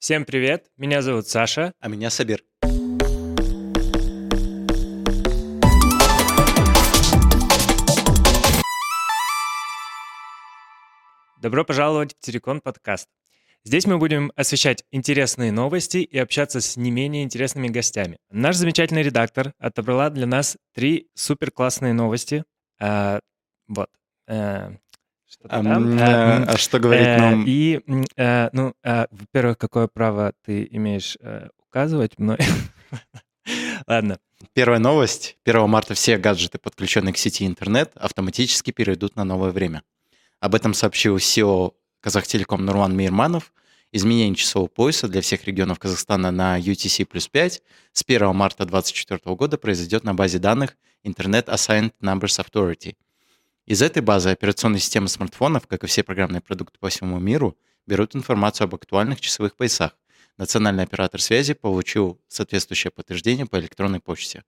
Всем привет, меня зовут Саша. А меня Сабир. Добро пожаловать в Терекон подкаст. Здесь мы будем освещать интересные новости и общаться с не менее интересными гостями. Наш замечательный редактор отобрала для нас три супер классные новости. А, вот. А, что а, а, а что говорить э, нам? И, а, ну, во-первых, какое право ты имеешь указывать мной? Ладно. Первая новость. 1 марта все гаджеты, подключенные к сети интернет, автоматически перейдут на новое время. Об этом сообщил SEO Казахтелеком Нурлан Мейрманов. Изменение часового пояса для всех регионов Казахстана на UTC плюс 5 с 1 марта 2024 года произойдет на базе данных Internet Assigned Numbers Authority. Из этой базы операционные системы смартфонов, как и все программные продукты по всему миру, берут информацию об актуальных часовых поясах. Национальный оператор связи получил соответствующее подтверждение по электронной почте.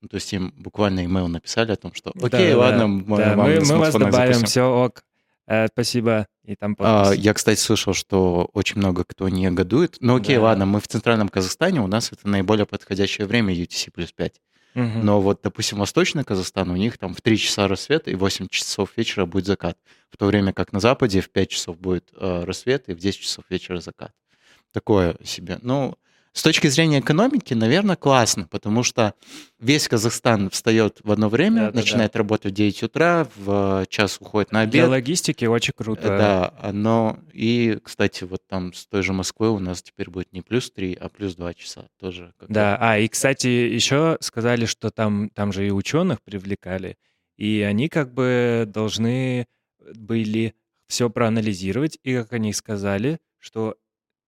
Ну, то есть им буквально имейл написали о том, что окей, да, ладно, да, мы, да, вам мы, мы вас добавим, запустим. все ок. Э, спасибо. И там а, я, кстати, слышал, что очень много кто не годует. Ну окей, да. ладно, мы в центральном Казахстане, у нас это наиболее подходящее время UTC плюс 5. Угу. Но вот, допустим, Восточный Казахстан, у них там в 3 часа рассвет и 8 часов вечера будет закат. В то время как на Западе в 5 часов будет э, рассвет и в 10 часов вечера закат. Такое себе. Ну, с точки зрения экономики, наверное, классно, потому что весь Казахстан встает в одно время, да, начинает да. работать в 9 утра, в час уходит на обед. Для логистики очень круто. Да, но и, кстати, вот там с той же Москвы у нас теперь будет не плюс 3, а плюс 2 часа тоже. Да, а и, кстати, еще сказали, что там, там же и ученых привлекали, и они как бы должны были все проанализировать, и, как они сказали, что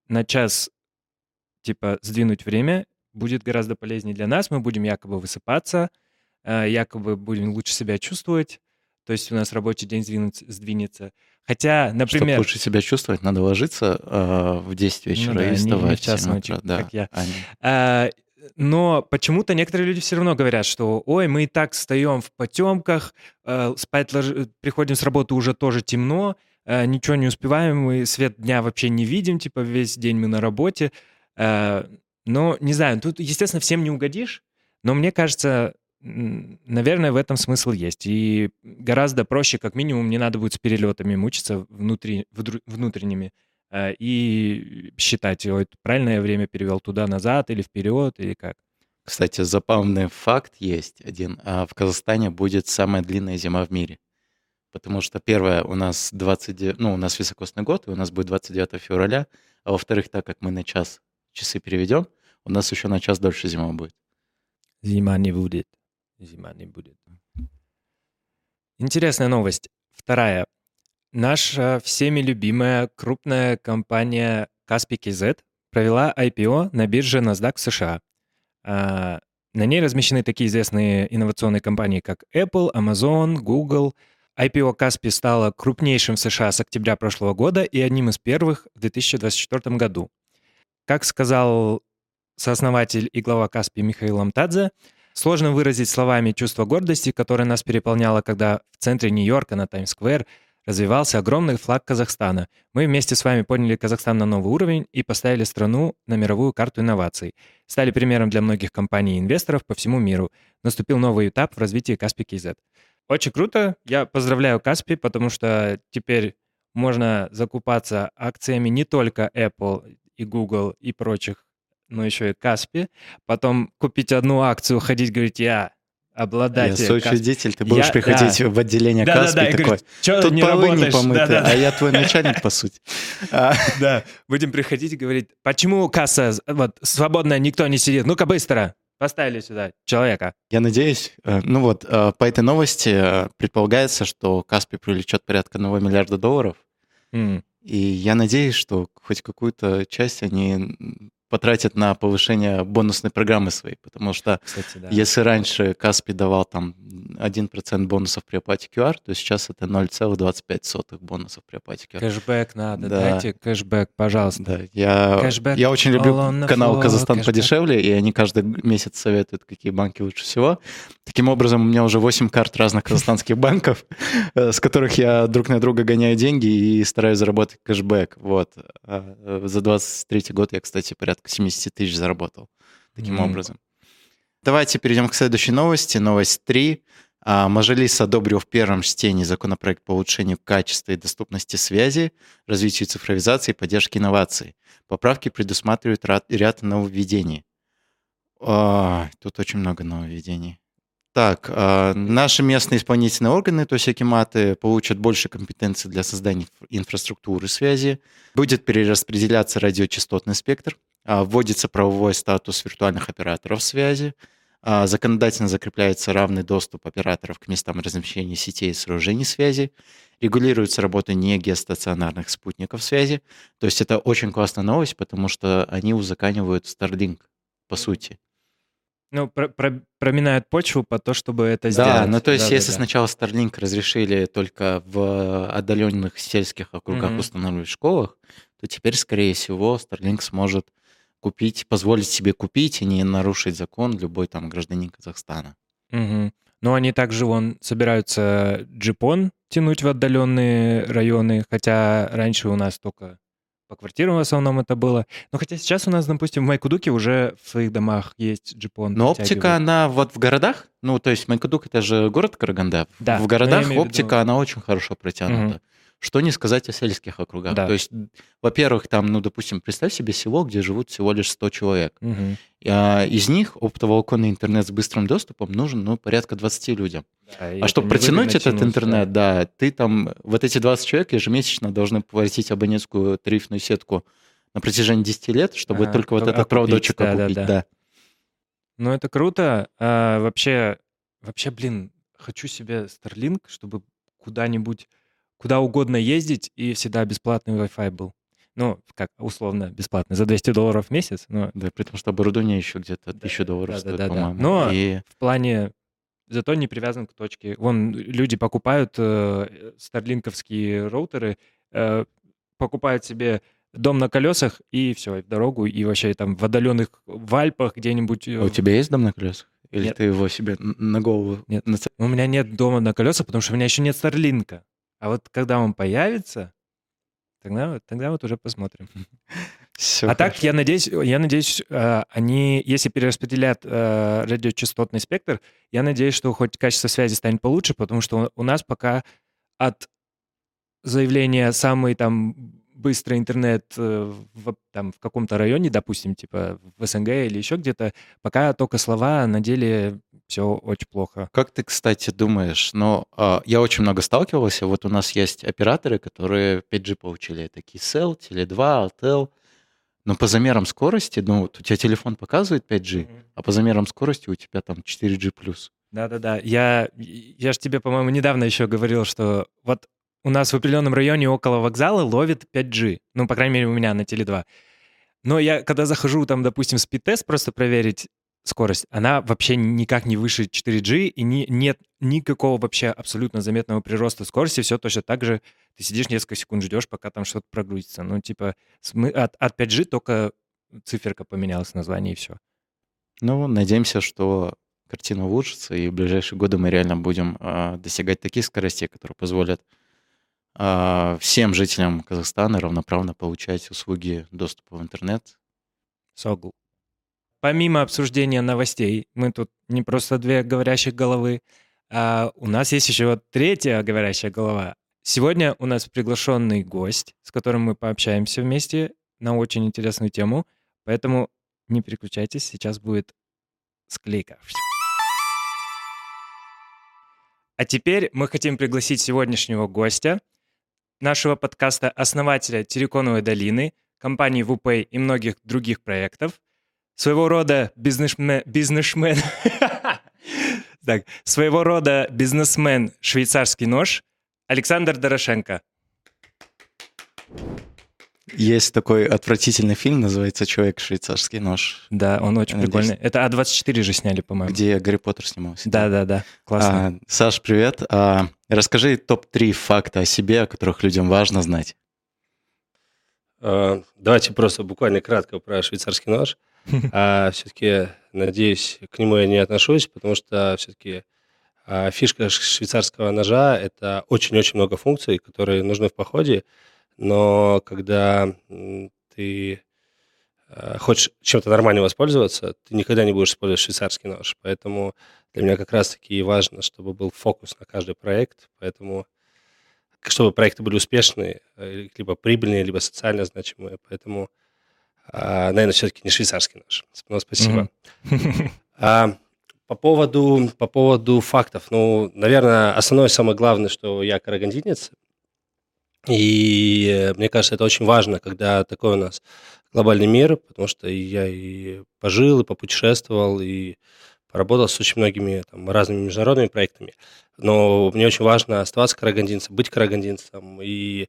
на час типа, сдвинуть время будет гораздо полезнее для нас. Мы будем якобы высыпаться, э, якобы будем лучше себя чувствовать. То есть у нас рабочий день сдвинется. сдвинется. Хотя, например... Чтобы лучше себя чувствовать, надо ложиться э, в 10 вечера ну, да, и вставать не, в час ночи, да, как я. А, но почему-то некоторые люди все равно говорят, что ой, мы и так встаем в потемках, э, спать лож... приходим с работы уже тоже темно, э, ничего не успеваем, мы свет дня вообще не видим, типа весь день мы на работе. Э, но, не знаю, тут, естественно, всем не угодишь, но мне кажется, наверное, в этом смысл есть. И гораздо проще, как минимум, не надо будет с перелетами мучиться внутри, внутренними э, и считать, ой, правильное время перевел туда-назад или вперед, или как. Кстати, забавный факт есть один. А в Казахстане будет самая длинная зима в мире. Потому что первое, у нас 29, ну, у нас високосный год, и у нас будет 29 февраля, а во-вторых, так как мы на час часы переведем, у нас еще на час дольше зима будет. Зима не будет. Зима не будет. Интересная новость. Вторая. Наша всеми любимая крупная компания Kaspi KZ провела IPO на бирже NASDAQ США. А, на ней размещены такие известные инновационные компании, как Apple, Amazon, Google. IPO Kaspi стало крупнейшим в США с октября прошлого года и одним из первых в 2024 году. Как сказал сооснователь и глава Каспи Михаил Амтадзе, сложно выразить словами чувство гордости, которое нас переполняло, когда в центре Нью-Йорка на Таймс-сквер развивался огромный флаг Казахстана. Мы вместе с вами подняли Казахстан на новый уровень и поставили страну на мировую карту инноваций. Стали примером для многих компаний и инвесторов по всему миру. Наступил новый этап в развитии Каспи KZ. Очень круто. Я поздравляю Каспи, потому что теперь можно закупаться акциями не только Apple, и Google и прочих, но еще и Каспи. Потом купить одну акцию, ходить, говорить, я обладатель. Я соучредитель, ты будешь я, приходить да. в отделение да, Каспи да, да, такой, говорит, тут не полы работаешь? не помыты, да, да, а я твой начальник, по сути. А. Да, будем приходить и говорить, почему касса вот свободная, никто не сидит, ну-ка быстро, поставили сюда человека. Я надеюсь, э, ну вот, э, по этой новости э, предполагается, что Каспи привлечет порядка 1 миллиарда долларов, и я надеюсь, что хоть какую-то часть они потратят на повышение бонусной программы своей, потому что Кстати, да. если раньше Каспи давал там 1% бонусов при оплате QR, то сейчас это 0,25 бонусов при оплате QR. Кэшбэк надо, Да. дайте кэшбэк, пожалуйста. Да, я, Кэшбэк я очень люблю канал floor, «Казахстан кэшбэк. подешевле», и они каждый месяц советуют, какие банки лучше всего. Таким образом, у меня уже 8 карт разных казахстанских банков, э, с которых я друг на друга гоняю деньги и стараюсь заработать кэшбэк. Вот. А, э, За 23 год я, кстати, порядка 70 тысяч заработал таким Мгм. образом. Давайте перейдем к следующей новости. Новость 3. А, Мажилис одобрил в первом чтении законопроект по улучшению качества и доступности связи, развитию цифровизации и поддержке инноваций. Поправки предусматривают ряд, нововведений. А, Тут очень много нововведений. Так, а, наши местные исполнительные органы, то есть акиматы, получат больше компетенций для создания инфра- инфраструктуры связи. Будет перераспределяться радиочастотный спектр. А, Вводится правовой статус виртуальных операторов связи. а, Законодательно закрепляется равный доступ операторов к местам размещения сетей и сооружений связи. Регулируется работа не геостационарных спутников связи. То есть это очень классная новость, потому что они узаканивают Starlink, по сути. Ну, про- про- проминают почву по то, чтобы это сделать. Да, ну то есть если Да-да-да. сначала Starlink разрешили только в отдаленных сельских округах Мгм. устанавливать в школах, то теперь, скорее всего, Starlink сможет купить, позволить себе купить и не нарушить закон любой там гражданин Казахстана. Мгм. Но они также вон собираются джипон тянуть в отдаленные районы, хотя раньше у нас только по квартирам в основном это было. Но хотя сейчас у нас, допустим, в Майкудуке уже в своих домах есть джипон. Но оптика, она вот в городах, ну то есть Майкудук это же город Караганда, Да, в но городах в виду- оптика, она очень хорошо протянута. Что не сказать о сельских округах. Да. То есть, во-первых, там, ну, допустим, представь себе село, где живут всего лишь 100 человек. Мгм. А, Из них оптоволоконный интернет с быстрым доступом нужен, ну, порядка 20 людям. Да, А чтобы протянуть этот тянуть, интернет, да, ты там, вот эти 20 человек ежемесячно должны платить абонентскую тарифную сетку на протяжении 10 лет, чтобы Ага, только вот а- этот окупить, проводочек да, да, да. да. Ну, это круто. А, вообще, вообще, блин, хочу себе Starlink, чтобы куда-нибудь, куда угодно ездить, и всегда бесплатный Wi-Fi был. Ну, как условно бесплатный, за 200 долларов в месяц, но Да, при том, что оборудование еще где-то Да, 1000 долларов да, стоит, да, да, да. по-моему. Но- И в плане зато не привязан к точке. Вон люди покупают э, старлинковские роутеры, э, покупают себе дом на колесах и все, в дорогу, и вообще там в отдаленных в Альпах где-нибудь. э, А у тебя есть дом на колесах? Или Нет. ты его себе на голову Нет. У меня нет дома на колесах, потому что у меня еще нет Старлинка. А вот когда он появится, тогда, тогда вот уже посмотрим. Всё а так, хорошо. я надеюсь, я надеюсь, э, они, если перераспределят э, радиочастотный спектр, я надеюсь, что хоть качество связи станет получше, потому что у нас пока от заявления самый там быстрый интернет э, в, там, в каком-то районе, допустим, типа в СНГ или еще где-то, пока только слова, на деле все очень плохо. Как ты, кстати, думаешь, ну, а, я очень много сталкивался, вот у нас есть операторы, которые 5G получили, это Kcell, Tele2, Altel, но по замерам скорости, ну, вот у тебя телефон показывает 5G, а по замерам скорости у тебя там 4G+. Да-да-да. Я, я же тебе, по-моему, недавно еще говорил, что вот у нас в определенном районе около вокзала ловит 5G. Ну, по крайней мере, у меня на Теле2. Но я, когда захожу там, допустим, спид-тест просто проверить скорость, она вообще никак не выше 4G, и не, нет никакого вообще абсолютно заметного прироста скорости. Все точно так же. Ты сидишь несколько секунд, ждешь, пока там что-то прогрузится. Ну, типа, от, от 5G только циферка поменялась название, и все. Ну, надеемся, что картина улучшится, и в ближайшие годы мы реально будем а, достигать таких скоростей, которые позволят а, всем жителям Казахстана равноправно получать услуги доступа в интернет. Согл. Помимо обсуждения новостей, мы тут не просто две говорящих головы, а у нас есть еще третья говорящая голова. Сегодня у нас приглашенный гость, с которым мы пообщаемся вместе на очень интересную тему, поэтому не переключайтесь, сейчас будет склейка. А теперь мы хотим пригласить сегодняшнего гостя, нашего подкаста, основателя Тереконовой долины, компании ВУПэй и многих других проектов, своего рода бизнесмен, бизнесмен, так, своего рода бизнесмен швейцарский нож Александр Дорошенко. Есть такой отвратительный фильм, называется «Человек швейцарский нож». Да, он очень Надеюсь. прикольный. Это А24 же сняли, по-моему. Где Гарри Поттер снимался. Да-да-да, классно. А, Саш, привет. А, расскажи топ-3 факта о себе, о которых людям важно знать. А, Давайте просто буквально кратко про швейцарский нож. А, все-таки, надеюсь, к нему я не отношусь, потому что все-таки а, фишка швейцарского ножа – это очень-очень много функций, которые нужны в походе, но когда ты а, хочешь чем-то нормально воспользоваться, ты никогда не будешь использовать швейцарский нож. Поэтому для меня как раз-таки важно, чтобы был фокус на каждый проект, поэтому чтобы проекты были успешные, э, либо прибыльные, либо социально значимые. Поэтому, а, наверное, все-таки не швейцарский нож. Ну, спасибо. А, по поводу, по поводу фактов. Ну, наверное, основное, самое главное, что я карагандинец. И мне кажется, это очень важно, когда такой у нас глобальный мир, потому что я и пожил, и попутешествовал, и поработал с очень многими там, разными международными проектами. Но мне очень важно оставаться карагандинцем, быть карагандинцем и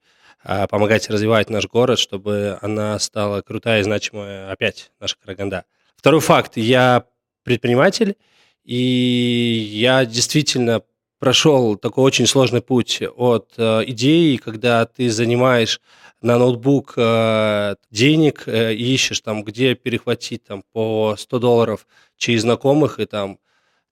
помогать развивать наш город, чтобы она стала крутая и значимая опять, наша Караганда. Второй факт. Я предприниматель, и я действительно прошел такой очень сложный путь от э, идеи, когда ты занимаешь на ноутбук э, денег э, ищешь там, где перехватить там по 100 долларов через знакомых, и там,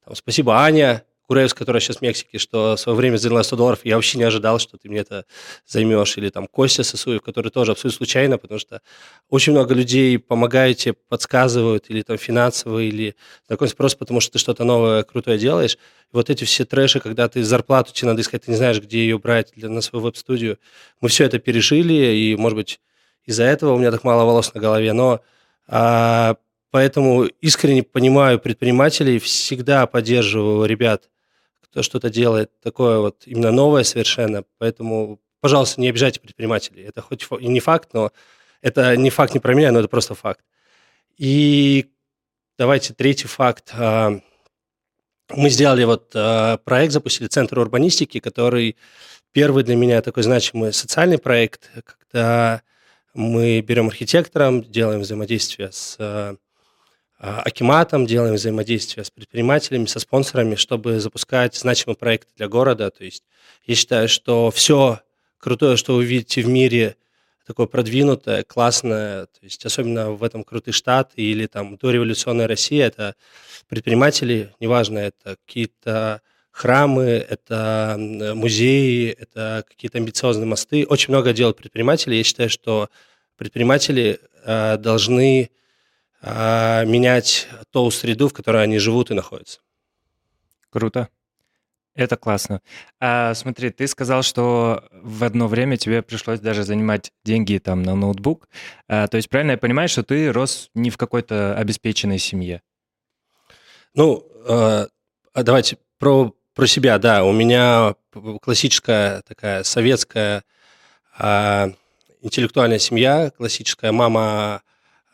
там спасибо, Аня, Куреевс, которая сейчас в Мексике, что в свое время заняла 100 долларов, я вообще не ожидал, что ты мне это займешь. Или там Костя Сосуев, который тоже абсолютно случайно, потому что очень много людей помогаете, подсказывают, или там финансово, или знакомятся просто потому, что ты что-то новое, крутое делаешь. И вот эти все трэши, когда ты зарплату тебе надо искать, ты не знаешь, где ее брать для, на свою веб-студию. Мы все это пережили, и, может быть, из-за этого у меня так мало волос на голове, но а, поэтому искренне понимаю предпринимателей, всегда поддерживаю ребят, что-то делает такое вот именно новое совершенно. Поэтому, пожалуйста, не обижайте предпринимателей. Это хоть и не факт, но это не факт не про меня, но это просто факт. И давайте третий факт. А, Мы сделали вот а, проект, запустили Центр урбанистики, который первый для меня такой значимый социальный проект, когда мы берем архитектором, делаем взаимодействие с а, Акиматом, делаем взаимодействие с предпринимателями, со спонсорами, чтобы запускать значимый проект для города. То есть я считаю, что все крутое, что вы видите в мире, такое продвинутое, классное, то есть особенно в этом крутый штат или там дореволюционная Россия, это предприниматели, неважно, это какие-то храмы, это музеи, это какие-то амбициозные мосты. Очень много делают предприниматели. Я считаю, что предприниматели э, должны э, менять ту среду, в которой они живут и находятся. Круто. Это классно. А, смотри, ты сказал, что в одно время тебе пришлось даже занимать деньги там на ноутбук. А, то есть правильно я понимаю, что ты рос не в какой-то обеспеченной семье? Ну, э, давайте про, про себя, да. У меня классическая такая советская э, интеллектуальная семья, классическая мама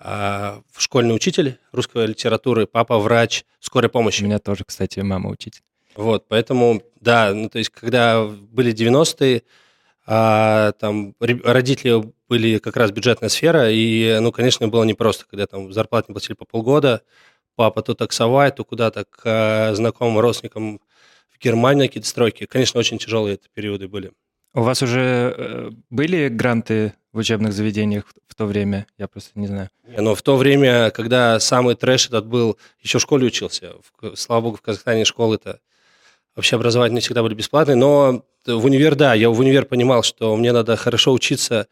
школьный учитель русской литературы, папа врач скорой помощи. У меня тоже, кстати, мама учитель. Вот, поэтому, да, ну, то есть, когда были 90-е, а, там родители были как раз бюджетная сфера, и, ну, конечно, было непросто, когда там зарплату не платили по полгода, папа то таксовать, то куда-то к а, знакомым родственникам в Германию какие-то стройки. Конечно, очень тяжелые это периоды были. У вас уже э, были гранты в учебных заведениях в то время? Я просто не знаю. Но в то время, когда самый трэш этот был, еще в школе учился. Слава богу, в Казахстане школы-то вообще образовательные всегда были бесплатные, но в универ, да, я в универ понимал, что мне надо хорошо учиться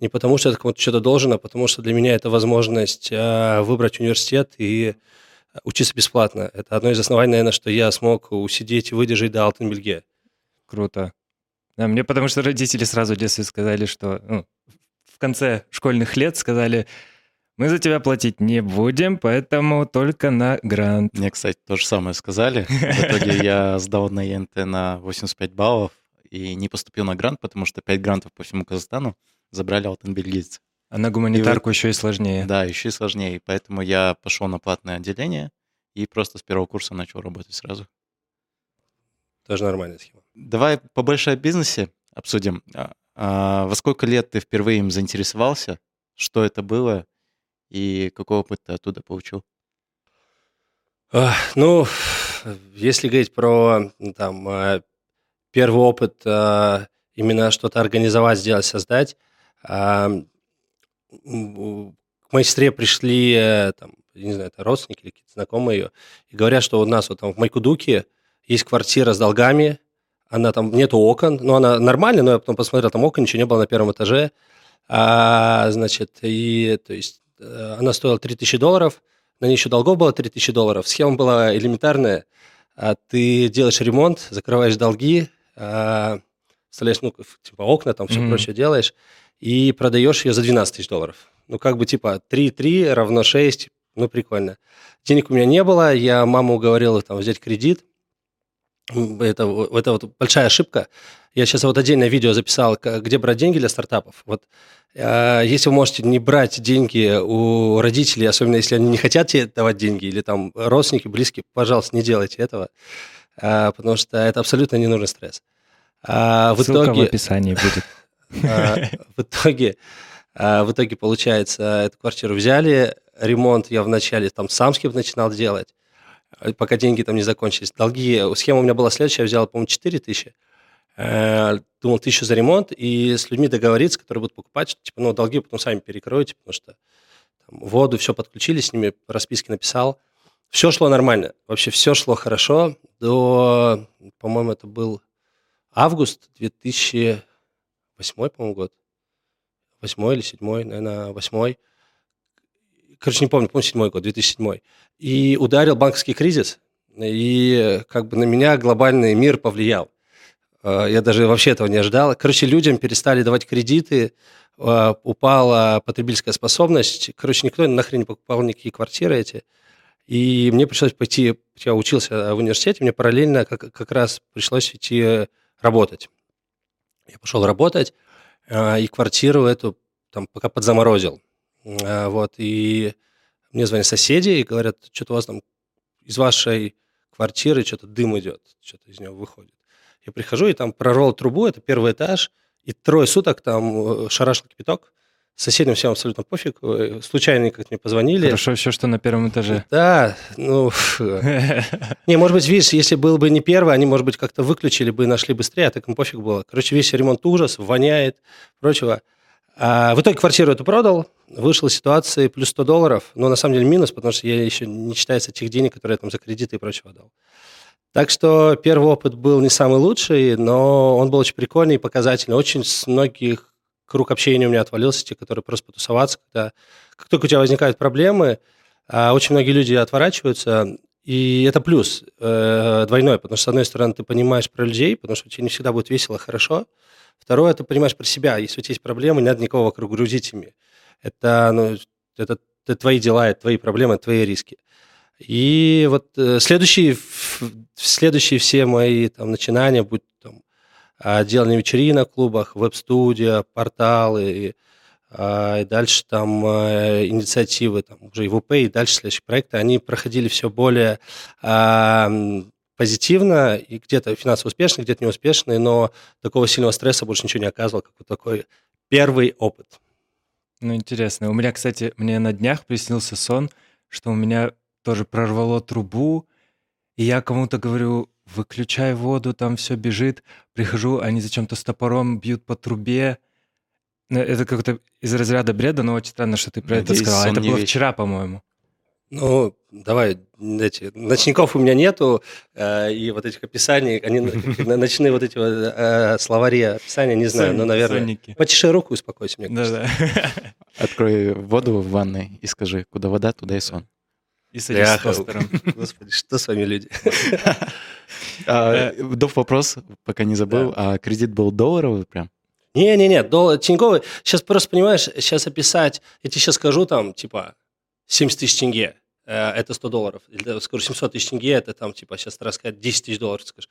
не потому, что я кому-то что-то должен, а потому что для меня это возможность э, выбрать университет и учиться бесплатно. Это одно из оснований, наверное, что я смог усидеть и выдержать до Алтенбельге. Круто. Да, мне потому что родители сразу в детстве сказали, что ну, в конце школьных лет сказали, мы за тебя платить не будем, поэтому только на грант. Мне, кстати, то же самое сказали. В итоге я сдал на ЕНТ на 85 баллов и не поступил на грант, потому что 5 грантов по всему Казахстану забрали алтенбельгийцы. А на гуманитарку и еще и сложнее. Да, еще и сложнее. Поэтому я пошел на платное отделение и просто с первого курса начал работать сразу. Тоже нормальная схема. Давай побольше о бизнесе обсудим. А, во сколько лет ты впервые им заинтересовался? что это было и какой опыт ты оттуда получил? А, Ну, если говорить про м, там э, первый опыт э, именно что-то организовать, сделать, создать, а, к моей сестре пришли, э, там, не знаю, это родственники или какие-то знакомые ее, и говорят, что у нас вот там в Майкудуке есть квартира с долгами, она там, нету окон, ну, она нормальная, но я потом посмотрел, там окон, ничего не было на первом этаже, а, значит, и, то есть, э, она стоила 3000 долларов, на ней еще долгов было 3000 долларов. Схема была элементарная. А, Ты делаешь ремонт, закрываешь долги, а, вставляешь, ну, типа окна, там все Мгм. прочее делаешь, и продаешь ее за 12 тысяч долларов. Ну, как бы, типа, 3,3 равно 6, ну, прикольно. Денег у меня не было, я маму уговорил там взять кредит. Это, в- это вот большая ошибка. Я сейчас вот отдельное видео записал, где брать деньги для стартапов. Вот э, если вы можете не брать деньги у родителей, особенно если они не хотят тебе давать деньги, или там родственники, близкие, пожалуйста, не делайте этого, э, потому что это абсолютно ненужный стресс. А в Ссылка в итоге, описании будет. а, в итоге, а, в итоге, получается, эту квартиру взяли, ремонт я вначале там сам с кем начинал делать, пока деньги там не закончились. Долги, схема у меня была следующая, я взял, по-моему, 4 тысячи, Э, думал, тысячу за ремонт, и с людьми договориться, которые будут покупать, типа, ну, долги потом сами перекроете, потому что там, воду, все подключили, с ними расписки написал. Все шло нормально, вообще все шло хорошо до, по-моему, это был август 2008, по-моему, год. Восьмой или седьмой, наверное, восьмой. Короче, не помню, помню, седьмой год, 2007. И ударил банковский кризис, и как бы на меня глобальный мир повлиял. Э, Я даже вообще этого не ожидал. Короче, людям перестали давать кредиты, э, упала потребительская способность. Короче, никто нахрен не покупал никакие квартиры эти. И мне пришлось пойти, я учился в университете, мне параллельно как, как раз пришлось идти работать. Я пошел работать, э, и квартиру эту там пока подзаморозил. Э, Вот, и мне звонят соседи и говорят, что-то у вас там из вашей квартиры что-то дым идет, что-то из него выходит. Я прихожу, и там прорвал трубу, это первый этаж, и трое суток там э, шарашил кипяток. Соседям всем абсолютно пофиг. э, Случайно как мне позвонили. Хорошо все, что на первом этаже. Да, ну... Не, может быть, видишь, если был бы не первый, они, может быть, как-то выключили бы и нашли быстрее, а так им пофиг было. Короче, весь ремонт ужас, воняет, прочего. А в итоге квартиру эту продал, вышел из ситуации плюс 100 долларов, но на самом деле минус, потому что я еще не считается тех денег, которые я там за кредиты и прочего дал. Так что первый опыт был не самый лучший, но он был очень прикольный и показательный. Очень с многих круг общения у меня отвалился, те, которые просто потусоваться, когда как только у тебя возникают проблемы, а, очень многие люди отворачиваются, и это плюс э, двойной, потому что, с одной стороны, ты понимаешь про людей, потому что тебе не всегда будет весело, хорошо. Второе, ты понимаешь про себя. Если у тебя есть проблемы, не надо никого вокруг грузить ими. Это, ну, это, это твои дела, это твои проблемы, это твои риски. И вот э, следующие, следующие все мои там, начинания, будь там а, делание вечеринок в клубах, веб-студия, порталы, и, а, и дальше там э, инициативы, там уже ИВП, и дальше следующие проекты, они проходили все более м, позитивно, и где-то финансово успешно, где-то неуспешные, но такого сильного стресса больше ничего не оказывал, как вот такой первый опыт. Ну, интересно. У меня, кстати, мне на днях приснился сон, что у меня тоже прорвало трубу, и я кому-то говорю, выключай воду, там все бежит. Прихожу, они зачем-то с топором бьют по трубе. Ну, Это как-то из разряда бреда, но очень странно, что ты про это Надеюсь, сказал. сон Это не было вечер. вчера, по-моему. Ну, давай, эти, ночников у меня нету, э, и вот этих описаний, они ночные вот эти вот, э, словари описания, не знаю, но, наверное... сонники. Потише руку, успокойся, мне кажется. Да-да. Открой воду в ванной и скажи, куда вода, туда и сон. И садись с тостером. Господи, что с вами люди? А, Доп. вопрос, пока не забыл. А кредит был долларовый прям? Не-не-не, доллар Тиньковый, сейчас просто, понимаешь, сейчас описать, я тебе сейчас скажу там, типа, 70 тысяч тенге, э, это 100 долларов. Или скажу 700 тысяч тенге, это там, типа, сейчас раз сказать 10 тысяч долларов, скажешь.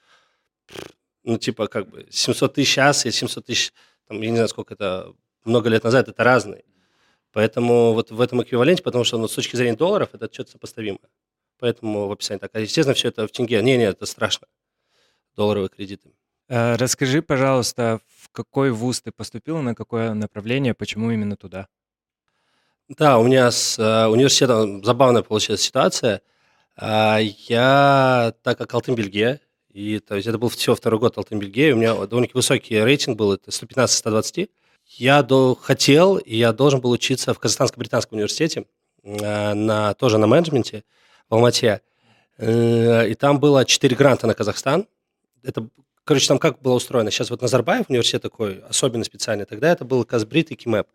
Ну, типа, как бы, 700 тысяч сейчас и 700 тысяч, там, я не знаю, сколько это, много лет назад, это разные. Поэтому вот в этом эквиваленте, потому что ну, с точки зрения долларов это что-то сопоставимое. Поэтому в описании так. А естественно, все это в тенге. Не-не, это страшно. Долларовые кредиты. А, Расскажи, пожалуйста, в какой вуз ты поступил, на какое направление, почему именно туда? Да, у меня с э, университетом забавная получилась ситуация. А, я, так как Алтын-Бельге, и то есть это был всего второй год Алтын-Бельге, у меня довольно высокий рейтинг был, это 115-120. Я до, хотел, и я должен был учиться в Казахстанско-Британском университете, э, на, тоже на менеджменте в Алмате. Э, и там было 4 гранта на Казахстан. Это, короче, там как было устроено? Сейчас вот Назарбаев университет такой, особенно специальный. Тогда это был Казбрит и Кимэп.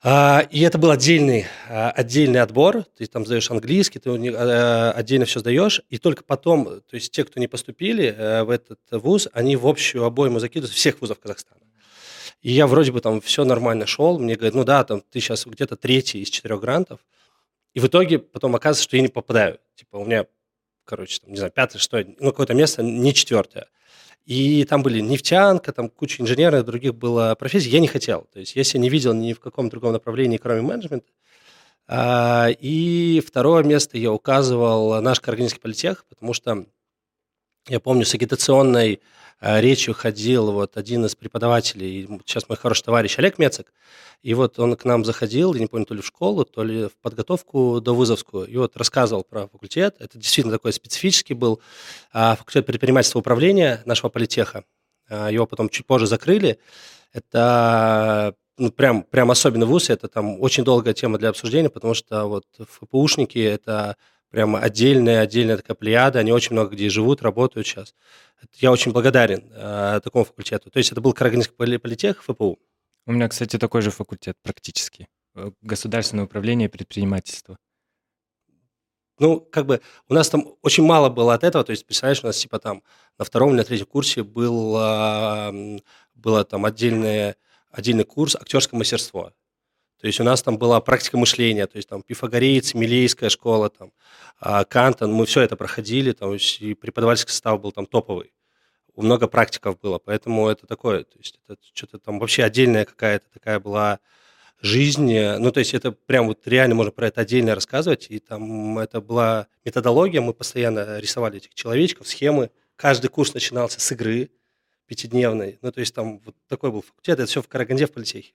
А, и это был отдельный, а, отдельный отбор, ты там сдаешь английский, ты а, отдельно все сдаешь, и только потом, то есть те, кто не поступили э, в этот вуз, они в общую обойму закидывают всех вузов Казахстана. И я вроде бы там все нормально шел, мне говорят, ну да, там ты сейчас где-то третий из четырех грантов, и в итоге потом оказывается, что я не попадаю. Типа у меня, короче, там, не знаю, пятое, что, ну какое-то место, не четвертое. И там были нефтянка, там куча инженеров, других было профессий. Я не хотел. То есть я себя не видел ни в каком другом направлении, кроме менеджмента. А, и второе место я указывал наш Карагинский политех, потому что я помню, с агитационной речью ходил вот один из преподавателей, сейчас мой хороший товарищ Олег Мецик, и вот он к нам заходил, я не помню, то ли в школу, то ли в подготовку до вузовскую, и вот рассказывал про факультет. Это действительно такой специфический был а, факультет предпринимательства управления нашего политеха. А, его потом чуть позже закрыли. Это ну, прям, прям особенно вуз, это там очень долгая тема для обсуждения, потому что вот ФПУшники – это прям отдельная, отдельная такая плеяда, они очень много где живут, работают сейчас. Я очень благодарен э, такому факультету. То есть это был Карагинский политех, ФПУ. У меня, кстати, такой же факультет практически. Э, государственное управление и предпринимательство. Ну, как бы у нас там очень мало было от этого. То есть, представляешь, у нас типа там на втором или на третьем курсе был, было там отдельное, отдельный курс актерское мастерство. То есть у нас там была практика мышления, то есть там пифагореец, Милейская школа, там, а, Кантон, мы все это проходили, там, и преподавательский состав был там топовый. Много практиков было, поэтому это такое, то есть это что-то там вообще отдельная какая-то такая была жизнь, ну, то есть это прям вот реально можно про это отдельно рассказывать, и там это была методология, мы постоянно рисовали этих человечков, схемы, каждый курс начинался с игры пятидневной, ну, то есть там вот такой был факультет, это все в Караганде в политехе.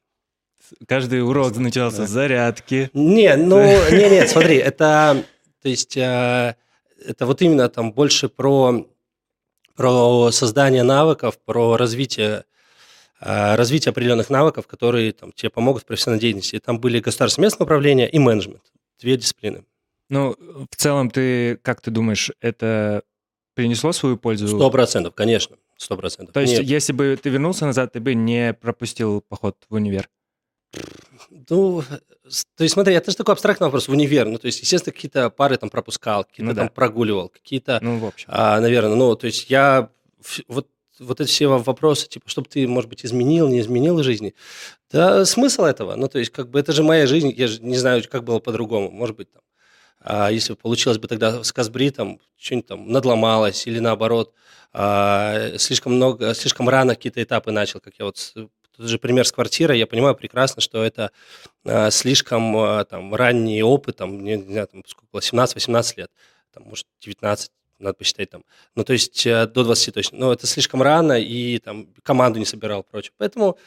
Каждый урок начался да. с зарядки. Не, ну, не, не, смотри, это, то есть, э, это вот именно там больше про, про создание навыков, про развитие, э, развитие определенных навыков, которые там, тебе помогут в профессиональной деятельности. И там были государственное местное управление и менеджмент, две дисциплины. Ну, в целом, ты, как ты думаешь, это принесло свою пользу? Сто процентов, конечно, сто процентов. То есть, Нет. если бы ты вернулся назад, ты бы не пропустил поход в универ? Ну, то есть, смотри, это же такой абстрактный вопрос в универ. Ну, то есть, естественно, какие-то пары там пропускал, какие-то ну, там да. прогуливал, какие-то, ну, в общем. а, наверное, ну, то есть, я вот вот эти все вопросы, типа, чтобы ты, может быть, изменил, не изменил жизни. Да, смысл этого? Ну, то есть, как бы, это же моя жизнь, я же не знаю, как было по-другому. Может быть, там, а если получилось бы тогда с Казбритом, что-нибудь там надломалось, или наоборот, а, слишком много, слишком рано какие-то этапы начал, как я вот тот же пример с квартирой, я понимаю прекрасно, что это э, слишком э, там, ранний опыт, там, не, не знаю, там, сколько было, 17-18 лет, там, может, 19, надо посчитать там. Ну, то есть э, до 20 точно. Но это слишком рано, и там команду не собирал прочее. Поэтому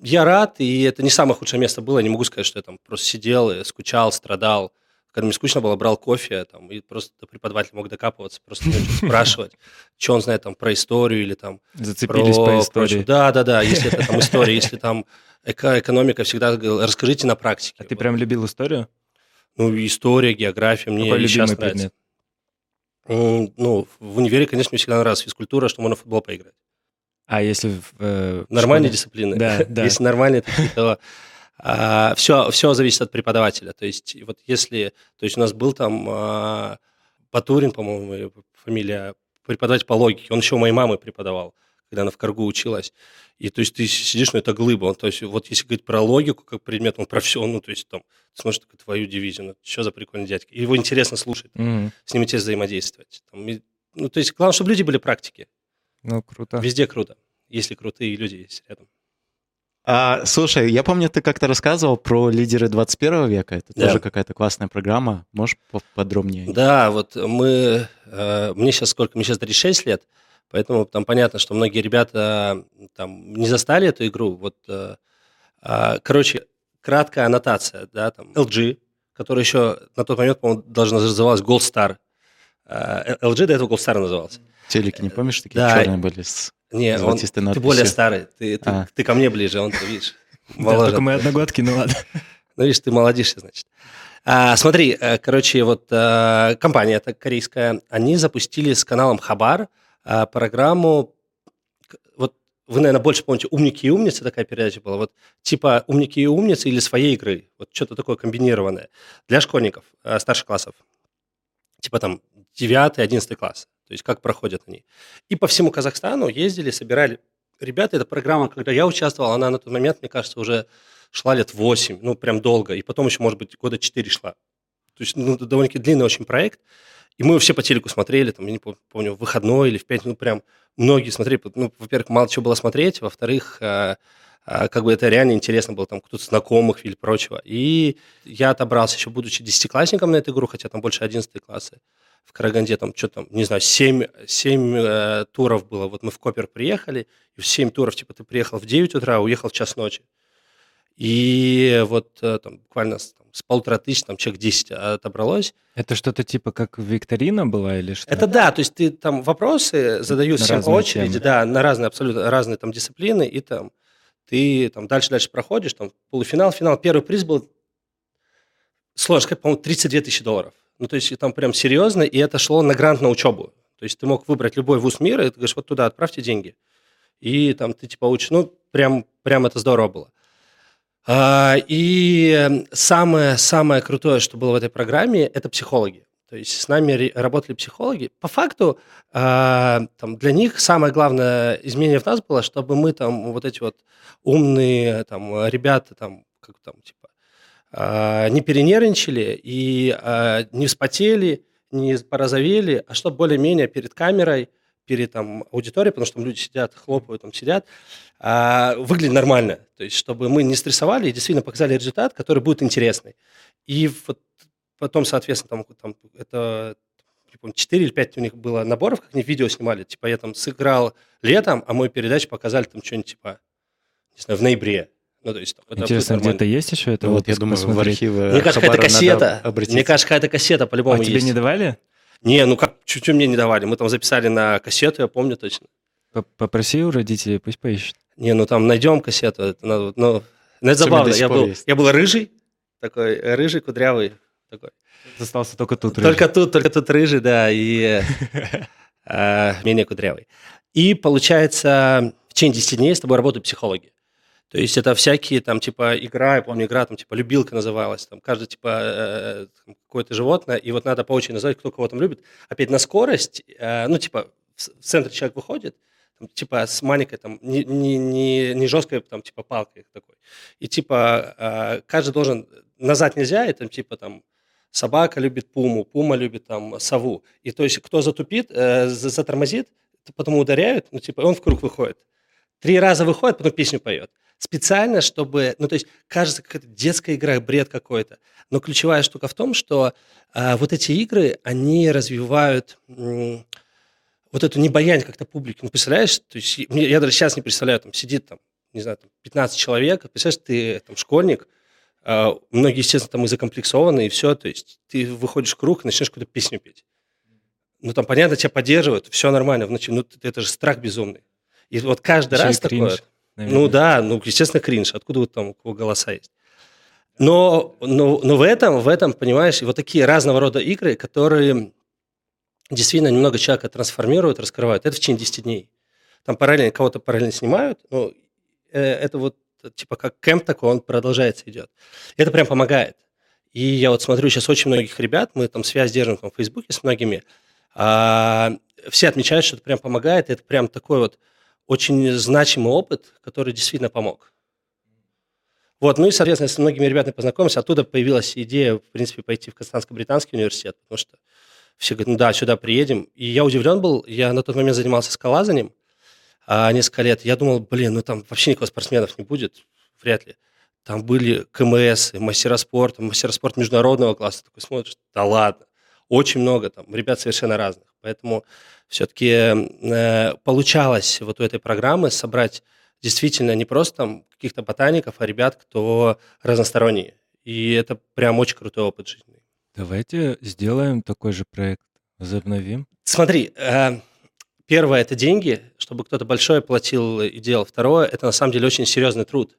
я рад, и это не самое худшее место было. Не могу сказать, что я там просто сидел, скучал, страдал когда мне скучно было, брал кофе, там, и просто преподаватель мог докапываться, просто спрашивать, что он знает там про историю или там... Зацепились про, по истории. Да, да, да, если это там история, если там эко экономика, всегда расскажите на практике. А ты прям любил историю? Ну, история, география, мне Какой сейчас нравится. Ну, в универе, конечно, мне всегда нравилась физкультура, что можно в футбол поиграть. А если в, э, Нормальные дисциплины. Да, да. Если нормальные такие, то а, все, все зависит от преподавателя. То есть, вот если, то есть у нас был там а, Батурин, по-моему, фамилия, преподаватель по логике, он еще у моей мамы преподавал, когда она в Каргу училась. И то есть ты сидишь, ну это глыба. Он, то есть вот если говорить про логику как предмет, он про все, ну то есть там, ты смотришь такую твою дивизию, ну что за прикольный дядька. И его интересно слушать, mm-hmm. с ними тебе взаимодействовать. Там, и, ну то есть главное, чтобы люди были практики. Ну круто. Везде круто, если крутые люди есть рядом. А, слушай, я помню, ты как-то рассказывал про лидеры 21 века. Это да. тоже какая-то классная программа. Можешь подробнее? Да, вот мы... Э, мне сейчас сколько? Мне сейчас 36 лет, поэтому там понятно, что многие ребята там не застали эту игру. Вот, э, э, короче, краткая аннотация, да, там, LG, которая еще на тот момент, по-моему, даже называлась Gold Star. Э, LG до этого Gold Star назывался. Телеки, не помнишь, такие Да. черные были с Не, он, ты более старый, ты, ты, А. ты ко мне ближе, он, ты видишь, Да, моложе. только мы одногодки, ну ладно. Ну, видишь, ты молодишься, значит. А, смотри, э, короче, вот э, компания эта корейская, они запустили с каналом Хабар э, программу, вот вы, наверное, больше помните «Умники и умницы», такая передача была, вот типа «Умники и умницы» или «Своей игры», вот что-то такое комбинированное для школьников, э, старших классов, типа там 9-11 класс, то есть как проходят они. И по всему Казахстану ездили, собирали ребята, эта программа, когда я участвовал, она на тот момент, мне кажется, уже шла лет 8, ну, прям долго, и потом еще, может быть, года 4 шла. То есть, ну, довольно-таки длинный очень проект, и мы все по телеку смотрели, там, я не пом- помню, в выходной или в пятницу, ну, прям многие смотрели, ну, во-первых, мало чего было смотреть, во-вторых, э, э, как бы это реально интересно было, там, кто-то знакомых или прочего. И я отобрался еще, будучи десятиклассником на эту игру, хотя там больше 11 классы, в Караганде там что там, не знаю, 7, 7 э, туров было. Вот мы в Копер приехали, и в 7 туров, типа, ты приехал в 9 утра, а уехал в час ночи. И вот э, там буквально с, там, с полутора тысяч, там человек 10 отобралось. Это что-то типа как викторина была или что? Это да, то есть ты там вопросы задают На всем по очереди, темы. да, на разные абсолютно разные там дисциплины, и там ты там дальше-дальше проходишь, там полуфинал, финал. Первый приз был, сложно сказать, по-моему, 32 тысячи долларов. Ну, то есть там прям серьезно, и это шло на грант на учебу. То есть ты мог выбрать любой вуз мира, и ты говоришь, вот туда отправьте деньги. И там ты типа учишь, ну, прям, прям это здорово было. А, И самое, самое крутое, что было в этой программе, это психологи. То есть с нами работали психологи. По факту а, там, для них самое главное изменение в нас было, чтобы мы там вот эти вот умные там ребята там как там типа не перенервничали и а, не вспотели, не порозовели, а чтобы более-менее перед камерой, перед там аудиторией, потому что там люди сидят, хлопают, там сидят, а, выглядит нормально. То есть, чтобы мы не стрессовали и действительно показали результат, который будет интересный. И вот потом, соответственно, там, там это не помню, 4 или 5 у них было наборов, как они видео снимали. Типа я там сыграл летом, а мой передачу показали там что-нибудь типа, не знаю, в ноябре. Ну, то есть, там, это Интересно, где-то есть еще это? Ну вот я думаю, в посмотреть? архивы Мне кажется, какая-то кассета. Мне кажется, какая-то кассета по-любому А тебе есть. не давали? Не, ну как, чуть-чуть мне не давали. Мы там записали на кассету, я помню точно. Попроси у родителей, пусть поищут. Не, ну там найдем кассету. Это надо, ну, ну, это забавно. Я был, есть. я был рыжий, такой рыжий, кудрявый. Такой. Остался только тут. Только тут, только тут рыжий, да, и э, менее кудрявый. И получается, в течение 10 дней с тобой работают психологи. То есть это всякие там типа игра, я помню, игра там типа любилка называлась, там каждый типа э, там, какое-то животное, и вот надо по очереди назвать, кто кого там любит. Опять на скорость, э, ну типа в центр человек выходит, там, типа с маленькой там не, не, не, не жесткой там типа палкой такой, и типа э, каждый должен назад нельзя, и там типа там собака любит пуму, пума любит там сову, и то есть кто затупит, э, за- затормозит, то потом ударяют, ну типа он в круг выходит. Три раза выходит, потом песню поет. Специально, чтобы... Ну, то есть, кажется, какая-то детская игра, бред какой-то. Но ключевая штука в том, что а, вот эти игры, они развивают м, вот эту небоязнь как-то публики. Ну, представляешь? То есть, я даже сейчас не представляю, там сидит там, не знаю, там 15 человек, представляешь, ты там школьник, а, многие, естественно, там и закомплексованы, и все, то есть ты выходишь в круг и начинаешь какую-то песню петь. Ну, там, понятно, тебя поддерживают, все нормально, внутри, ну, это же страх безумный. И вот каждый Ещё и раз такое... кринж, наверное. Ну да, ну, естественно, кринж. Откуда вот там у кого голоса есть? Но, но, но в этом, в этом, понимаешь, вот такие разного рода игры, которые действительно немного человека трансформируют, раскрывают. Это в течение 10 дней. Там параллельно, кого-то параллельно снимают, но э, это вот типа как кемп такой, он продолжается, идет. Это прям помогает. И я вот смотрю сейчас очень многих ребят, мы там связь держим там, в Фейсбуке с многими, а, все отмечают, что это прям помогает, это прям такой вот очень значимый опыт, который действительно помог. Вот, ну и, соответственно, с многими ребятами познакомился, оттуда появилась идея, в принципе, пойти в Константско-Британский университет, потому что все говорят, ну да, сюда приедем. И я удивлен был, я на тот момент занимался скалазанием а, несколько лет. Я думал, блин, ну там вообще никакого спортсменов не будет, вряд ли. Там были КМС, мастера спорта, мастера спорта международного класса. Такой смотришь, да ладно. Очень много там, ребят совершенно разных. Поэтому все-таки э, получалось вот у этой программы собрать действительно не просто каких-то ботаников, а ребят, кто разносторонние. И это прям очень крутой опыт жизни. Давайте сделаем такой же проект, возобновим. Смотри, э, первое – это деньги, чтобы кто-то большой платил и делал. Второе – это на самом деле очень серьезный труд.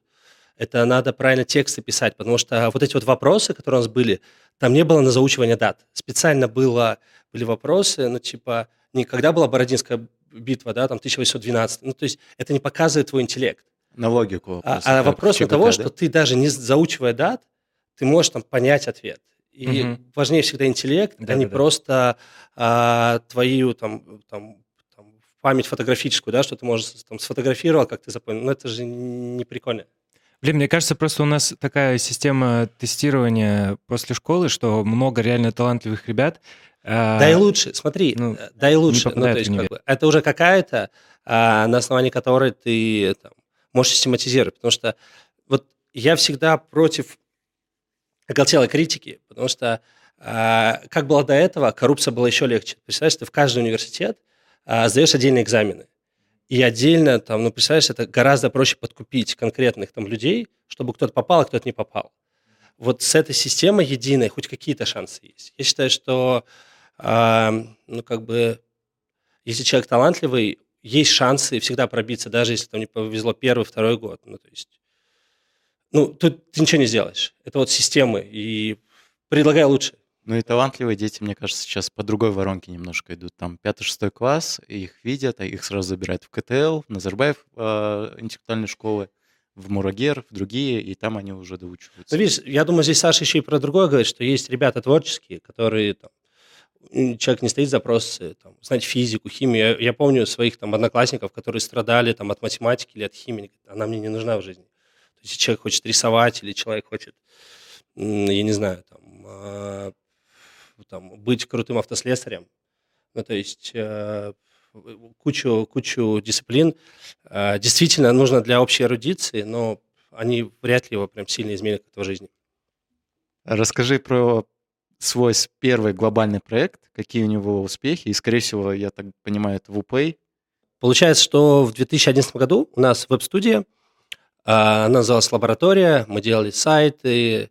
Это надо правильно тексты писать, потому что вот эти вот вопросы, которые у нас были, там не было на заучивание дат. Специально было, были вопросы, ну, типа, не когда была Бородинская битва, да, там 1812. Ну, то есть это не показывает твой интеллект. На логику. А, а вопрос ЧПК, на того, да? что ты даже не заучивая дат, ты можешь там понять ответ. И угу. важнее всегда интеллект, да, а не да, просто а, твою там, там, там память фотографическую, да, что ты можешь там сфотографировал, как ты запомнил. Ну, это же не прикольно. Блин, мне кажется, просто у нас такая система тестирования после школы, что много реально талантливых ребят. А, да и лучше, смотри, ну, э, да и лучше. Ну, то есть, как бы, это уже какая-то, а, на основании которой ты там, можешь систематизировать. Потому что вот я всегда против оголтелой критики, потому что а, как было до этого, коррупция была еще легче. Представляешь, ты в каждый университет а, сдаешь отдельные экзамены. И отдельно, там, ну, представляешь, это гораздо проще подкупить конкретных там людей, чтобы кто-то попал, а кто-то не попал. Вот с этой системой единой хоть какие-то шансы есть. Я считаю, что, э, ну, как бы, если человек талантливый, есть шансы всегда пробиться, даже если там не повезло первый, второй год. Ну, то есть, ну, тут ты ничего не сделаешь. Это вот системы, и предлагаю лучше. Ну и талантливые дети, мне кажется, сейчас по другой воронке немножко идут. Там пятый-шестой класс, их видят, а их сразу забирают в КТЛ, в Назарбаев э, интеллектуальной школы, в Мурагер, в другие, и там они уже доучиваются. Ну, видишь, я думаю, здесь Саша еще и про другое говорит, что есть ребята творческие, которые там, человек не стоит запросы, там, знать физику, химию. Я, я помню своих там одноклассников, которые страдали там от математики или от химии. Она мне не нужна в жизни. То есть, человек хочет рисовать или человек хочет, я не знаю, там, а, там, быть крутым автослесарем, ну, то есть э, кучу, кучу дисциплин э, действительно нужно для общей эрудиции, но они вряд ли его прям сильно изменят в жизни. Расскажи про свой первый глобальный проект, какие у него успехи, и, скорее всего, я так понимаю, это WooPay. Получается, что в 2011 году у нас веб-студия, она называлась «Лаборатория», мы делали сайты, а,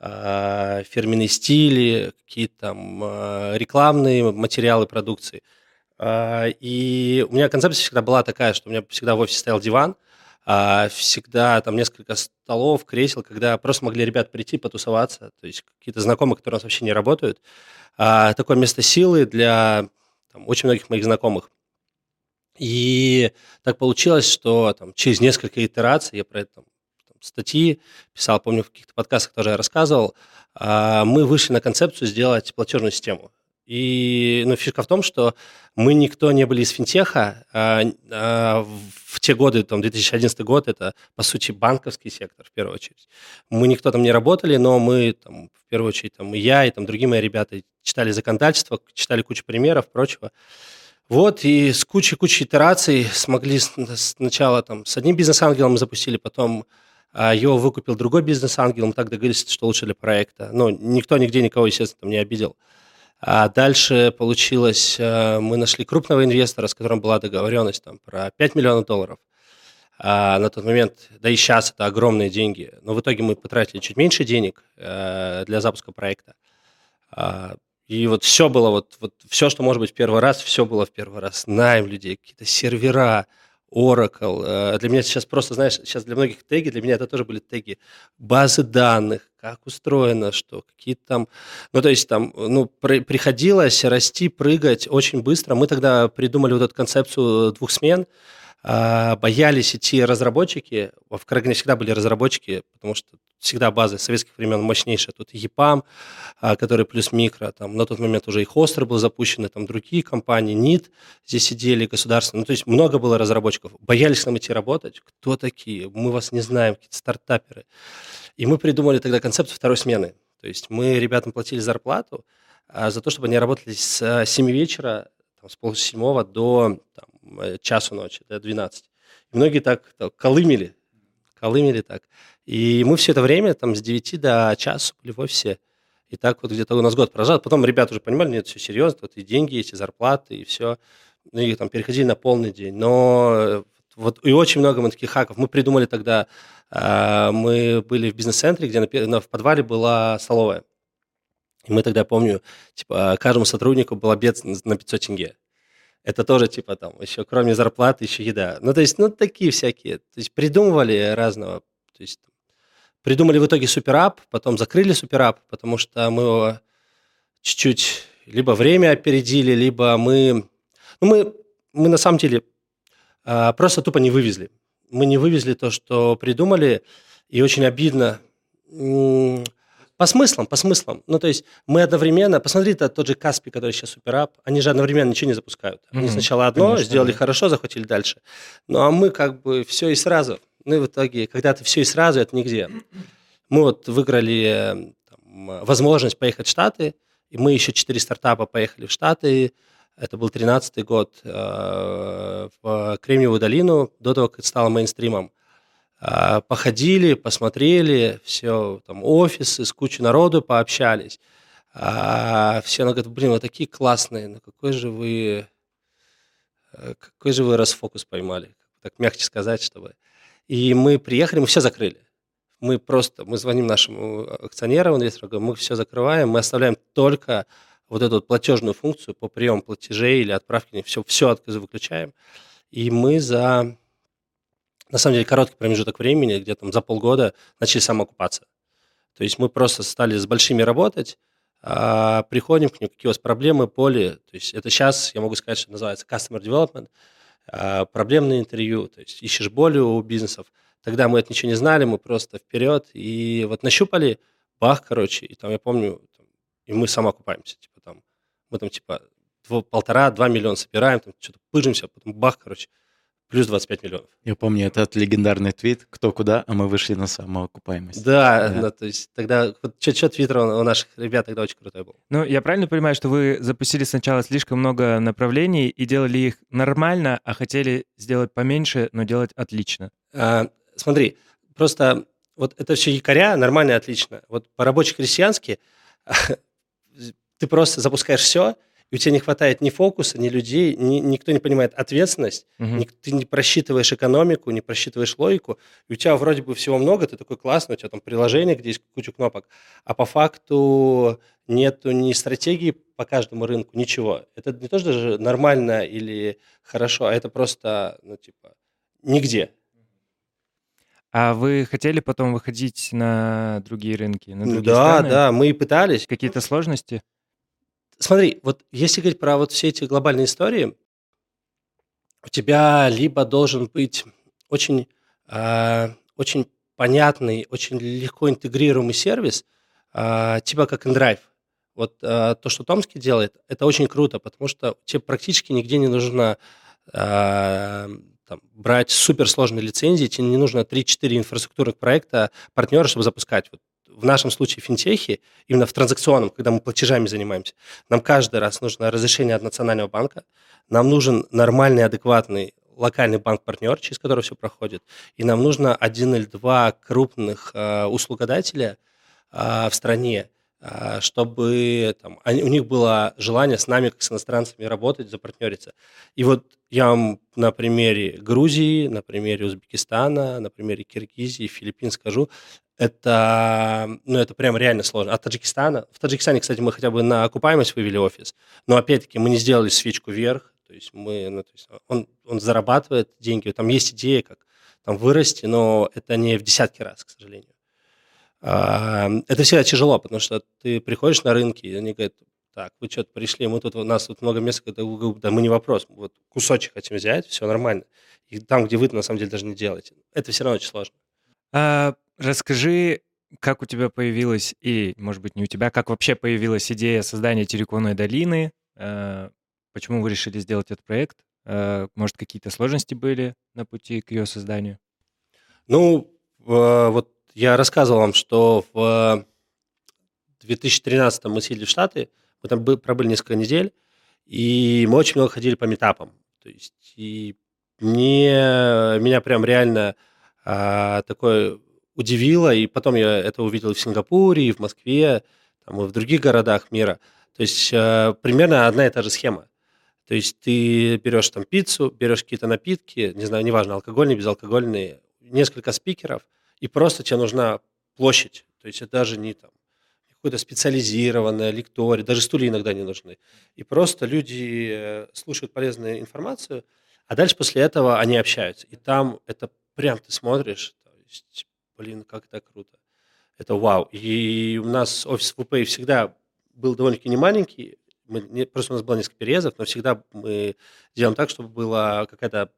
фирменные стили, какие-то там а, рекламные материалы продукции. А, и у меня концепция всегда была такая, что у меня всегда в офисе стоял диван, всегда там несколько столов, кресел, когда просто могли ребят прийти, потусоваться, то есть какие-то знакомые, которые у нас вообще не работают. Такое место силы для там, очень многих моих знакомых. И так получилось, что там, через несколько итераций, я про это там, статьи писал, помню, в каких-то подкастах тоже я рассказывал, а, мы вышли на концепцию сделать платежную систему. И ну, фишка в том, что мы никто не были из финтеха. А, а, в те годы, там, 2011 год, это, по сути, банковский сектор, в первую очередь. Мы никто там не работали, но мы, там, в первую очередь, там, я, и там, другие мои ребята читали законодательство, читали кучу примеров, прочего. Вот, и с кучей-кучей итераций смогли сначала там, с одним бизнес-ангелом запустили, потом его выкупил другой бизнес-ангел, мы так договорились, что лучше для проекта. Ну, никто нигде никого, естественно, там не обидел. А дальше получилось, э, мы нашли крупного инвестора, с которым была договоренность там, про 5 миллионов долларов. А на тот момент, да и сейчас это огромные деньги, но в итоге мы потратили чуть меньше денег э, для запуска проекта. А, и вот все было, вот, вот все, что может быть в первый раз, все было в первый раз. Найм людей, какие-то сервера, Oracle. Э, для меня сейчас просто, знаешь, сейчас для многих теги, для меня это тоже были теги базы данных, как устроено, что, какие-то там... Ну, то есть там, ну, при, приходилось расти, прыгать очень быстро. Мы тогда придумали вот эту концепцию двух смен, боялись идти разработчики. В Карагане всегда были разработчики, потому что всегда база советских времен мощнейшая. Тут EPAM, а, который плюс микро, там на тот момент уже и Хостер был запущен, и там другие компании, НИТ здесь сидели, государственные. Ну, то есть много было разработчиков. Боялись нам идти работать. Кто такие? Мы вас не знаем, какие-то стартаперы. И мы придумали тогда концепцию второй смены. То есть мы ребятам платили зарплату а, за то, чтобы они работали с 7 вечера, там, с полседьмого до там, часу ночи, до 12. И многие так, так колымели, колымели так. И мы все это время, там, с 9 до часу были в офисе. И так вот где-то у нас год прожал. Потом ребята уже понимали, нет, все серьезно, тут и деньги есть, и зарплаты, и все. Ну, и там переходили на полный день. Но вот и очень много мы таких хаков. Мы придумали тогда, э, мы были в бизнес-центре, где на, на, в подвале была столовая. И мы тогда, помню, типа, каждому сотруднику был обед на 500 тенге. Это тоже, типа, там, еще кроме зарплаты, еще еда. Ну, то есть, ну, такие всякие. То есть, придумывали разного. То есть, придумали в итоге суперап, потом закрыли суперап, потому что мы его чуть-чуть либо время опередили, либо мы... Ну, мы, мы на самом деле а, просто тупо не вывезли. Мы не вывезли то, что придумали, и очень обидно. По смыслам, по смыслам. Ну, то есть мы одновременно... Посмотри, это тот же Каспи, который сейчас суперап. Они же одновременно ничего не запускают. Они mm-hmm. сначала одно, Конечно, сделали да. хорошо, захватили дальше. Ну, а мы как бы все и сразу. Ну, и в итоге, когда ты все и сразу, это нигде. Мы вот выиграли там, возможность поехать в Штаты, и мы еще четыре стартапа поехали в Штаты. Это был 13 год э, в Кремниевую долину, до того, как это стало мейнстримом. А, походили, посмотрели, все, там, офисы, с кучей народу пообщались. А, все ну, говорят, блин, вы такие классные, ну какой же вы, э, какой же вы расфокус поймали, так мягче сказать, чтобы... И мы приехали, мы все закрыли. Мы просто, мы звоним нашему акционеру, инвестору, говорим, мы все закрываем, мы оставляем только вот эту вот платежную функцию по приему платежей или отправке, все, все выключаем. И мы за на самом деле, короткий промежуток времени, где там за полгода начали самоокупаться. То есть мы просто стали с большими работать, а приходим к ним, какие у вас проблемы, боли. То есть это сейчас, я могу сказать, что называется customer development, а, проблемное интервью, то есть ищешь боли у бизнесов. Тогда мы это ничего не знали, мы просто вперед, и вот нащупали, бах, короче, и там, я помню, там, и мы самоокупаемся, типа там, мы там, типа, полтора-два миллиона собираем, там что-то пыжимся, потом бах, короче, плюс 25 миллионов. Я помню этот легендарный твит «Кто куда?», а мы вышли на самоокупаемость. Да, да. да то есть тогда вот что твиттер у наших ребят тогда очень крутой был. Ну, я правильно понимаю, что вы запустили сначала слишком много направлений и делали их нормально, а хотели сделать поменьше, но делать отлично? А, смотри, просто вот это все якоря нормально и отлично. Вот по-рабоче-крестьянски ты просто запускаешь все, и у тебя не хватает ни фокуса, ни людей, ни, никто не понимает ответственность, угу. ни, ты не просчитываешь экономику, не просчитываешь логику, и у тебя вроде бы всего много, ты такой классный, у тебя там приложение, где есть куча кнопок, а по факту нету ни стратегии по каждому рынку, ничего. Это не то, что даже нормально или хорошо, а это просто, ну, типа, нигде. А вы хотели потом выходить на другие рынки, на другие да, страны? Да, мы и пытались. Какие-то сложности? Смотри, вот если говорить про вот все эти глобальные истории, у тебя либо должен быть очень, э, очень понятный, очень легко интегрируемый сервис, э, типа как InDrive. Вот э, то, что Томский делает, это очень круто, потому что тебе практически нигде не нужно э, там, брать суперсложные лицензии, тебе не нужно 3-4 инфраструктурных проекта партнера, чтобы запускать. Вот в нашем случае финтехи, именно в транзакционном, когда мы платежами занимаемся, нам каждый раз нужно разрешение от Национального банка, нам нужен нормальный, адекватный локальный банк-партнер, через который все проходит, и нам нужно один или два крупных э, услугодателя э, в стране, э, чтобы там, они, у них было желание с нами, как с иностранцами, работать, запартнериться. И вот я вам на примере Грузии, на примере Узбекистана, на примере Киргизии, Филиппин скажу, это, ну, это прям реально сложно. От Таджикистана, в Таджикистане, кстати, мы хотя бы на окупаемость вывели офис, но опять-таки мы не сделали свечку вверх, то есть мы, ну, то есть он, он зарабатывает деньги, там есть идея, как там вырасти, но это не в десятки раз, к сожалению. А, это всегда тяжело, потому что ты приходишь на рынки, и они говорят, так, вы что-то пришли, мы тут, у нас тут много мест, когда, да мы не вопрос, вот кусочек хотим взять, все нормально. И там, где вы на самом деле даже не делаете. Это все равно очень сложно. А, Расскажи, как у тебя появилась, и, может быть, не у тебя, как вообще появилась идея создания Тереконной долины? Э, почему вы решили сделать этот проект? Э, может, какие-то сложности были на пути к ее созданию? Ну, вот я рассказывал вам, что в 2013 мы съездили в Штаты, мы там пробыли несколько недель, и мы очень много ходили по метапам. То есть, и мне, меня прям реально а, такой удивило, и потом я это увидел в Сингапуре, и в Москве, там, и в других городах мира. То есть э, примерно одна и та же схема. То есть ты берешь там пиццу, берешь какие-то напитки, не знаю, неважно, алкогольные, безалкогольные, несколько спикеров, и просто тебе нужна площадь. То есть это даже не там какое-то специализированное лекторий, даже стулья иногда не нужны. И просто люди э, слушают полезную информацию, а дальше после этого они общаются. И там это прям ты смотришь, то есть, блин, как это круто. Это вау. И у нас офис ВП всегда был довольно-таки не маленький, мы, не, просто у нас было несколько переездов, но всегда мы делаем так, чтобы была какая-то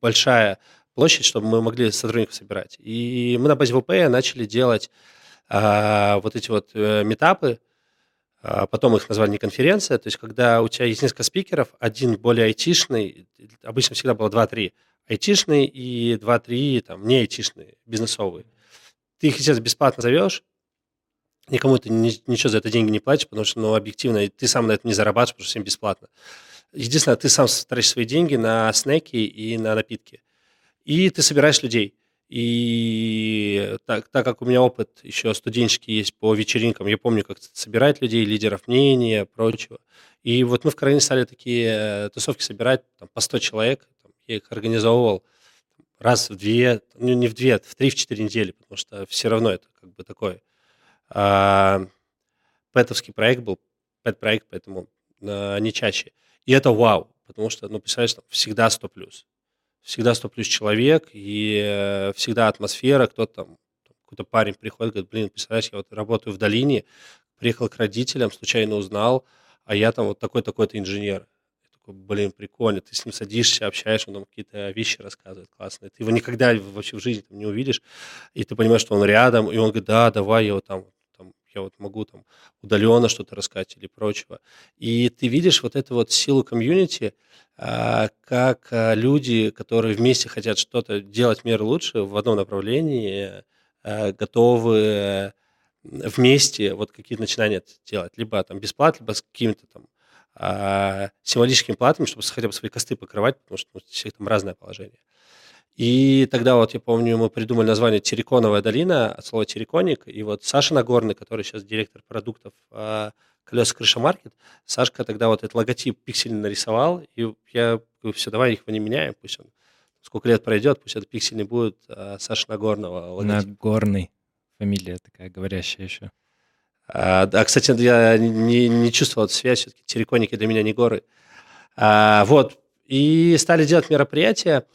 большая площадь, чтобы мы могли сотрудников собирать. И мы на базе ВП начали делать а, вот эти вот э, метапы, а потом их назвали не конференция, то есть когда у тебя есть несколько спикеров, один более айтишный, обычно всегда было 2-3, айтишный и 2-3 там, не айтишные, бизнесовые. Ты их, естественно, бесплатно зовешь, никому ты ничего за это деньги не платишь, потому что, ну, объективно, ты сам на это не зарабатываешь, потому что всем бесплатно. Единственное, ты сам тратишь свои деньги на снеки и на напитки. И ты собираешь людей. И так, так как у меня опыт еще студенческий есть по вечеринкам, я помню, как собирать людей, лидеров мнения, прочего. И вот мы в Каролине стали такие э, тусовки собирать там, по 100 человек. Их организовывал раз в две, ну не в две, в три, в четыре недели, потому что все равно это как бы такой а, пэтовский проект был, пэт-проект, поэтому а, не чаще. И это вау, потому что, ну, представляешь, там всегда 100 плюс всегда 100 плюс человек, и э, всегда атмосфера, кто-то там, какой-то парень приходит, говорит, блин, представляешь, я вот работаю в долине, приехал к родителям, случайно узнал, а я там вот такой-такой-то инженер. Такой, блин, прикольно, ты с ним садишься, общаешься, он там какие-то вещи рассказывает классные. Ты его никогда вообще в жизни там, не увидишь, и ты понимаешь, что он рядом, и он говорит, да, давай, я вот там я вот могу там удаленно что-то рассказать или прочего. И ты видишь вот эту вот силу комьюнити, а, как а, люди, которые вместе хотят что-то делать мир лучше в одном направлении, а, готовы вместе вот какие-то начинания делать, либо там бесплатно, либо с какими-то там символическими платами, чтобы хотя бы свои косты покрывать, потому что ну, всех там разное положение. И тогда вот я помню, мы придумали название Тереконовая долина от слова тереконик. И вот Саша Нагорный, который сейчас директор продуктов а, колеса крыша маркет, Сашка тогда вот этот логотип пиксельный нарисовал. И я говорю, все, давай их не меняем, пусть он сколько лет пройдет, пусть это пиксельный будет а, Саша Нагорного логотип. Нагорный. Фамилия такая говорящая еще. А, да, кстати, я не, не чувствовал эту связь, все-таки тереконики для меня не горы. А, вот. И стали делать мероприятия.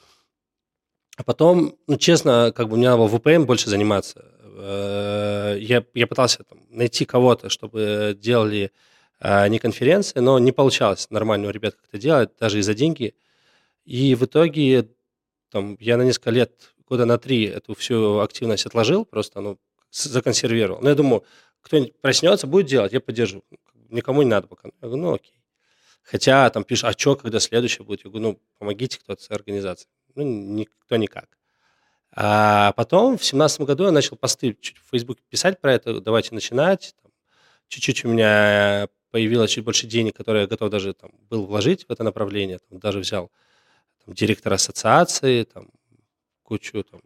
А потом, ну, честно, как бы мне надо было VPN больше заниматься. Э, я, я пытался там, найти кого-то, чтобы делали а, не конференции, но не получалось нормально у ребят как-то делать, даже из-за деньги. И в итоге там, я на несколько лет, года на три эту всю активность отложил, просто ну, законсервировал. Но я думаю, кто-нибудь проснется, будет делать, я поддержу. Никому не надо пока. Я говорю, ну окей. Хотя там пишут, а что, когда следующее будет? Я говорю, ну, помогите кто-то с организацией ну, никто никак. А потом в семнадцатом году я начал посты чуть в Фейсбуке писать про это, давайте начинать. Чуть-чуть у меня появилось чуть больше денег, которые я готов даже там, был вложить в это направление. Там, даже взял там, директора ассоциации, там, кучу, там,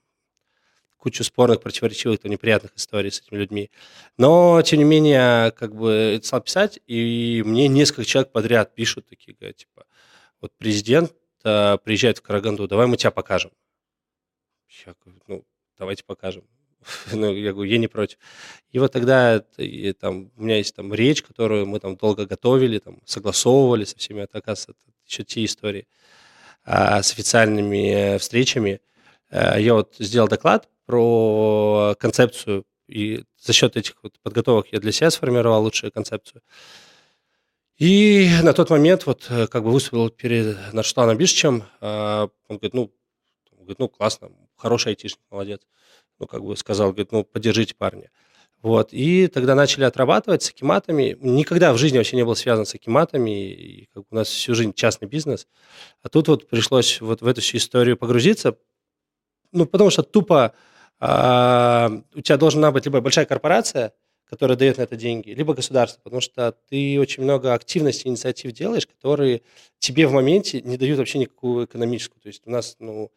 кучу спорных, противоречивых, там, неприятных историй с этими людьми. Но, тем не менее, как бы стал писать, и мне несколько человек подряд пишут такие, говорят, типа, вот президент э, приезжает в Караганду, давай мы тебя покажем. Я говорю, ну, давайте покажем. ну, я говорю, я не против. И вот тогда и, там, у меня есть там речь, которую мы там долго готовили, там, согласовывали со всеми, это, оказывается, это еще те истории а, с официальными встречами. А, я вот сделал доклад про концепцию, и за счет этих вот подготовок я для себя сформировал лучшую концепцию. И на тот момент вот э, как бы выступил перед Нарштаном Бишчем, а, он говорит, ну, говорит, ну, классно, хороший айтишник, молодец. Ну, как бы сказал, говорит, ну, поддержите парня. Вот, и тогда начали отрабатывать с акиматами. Никогда в жизни вообще не был связан с акиматами, и как у нас всю жизнь частный бизнес. А тут вот пришлось вот в эту всю историю погрузиться, ну, потому что тупо а, у тебя должна быть либо большая корпорация, которая дает на это деньги, либо государство, потому что ты очень много активностей, инициатив делаешь, которые тебе в моменте не дают вообще никакую экономическую. То есть у нас, ну,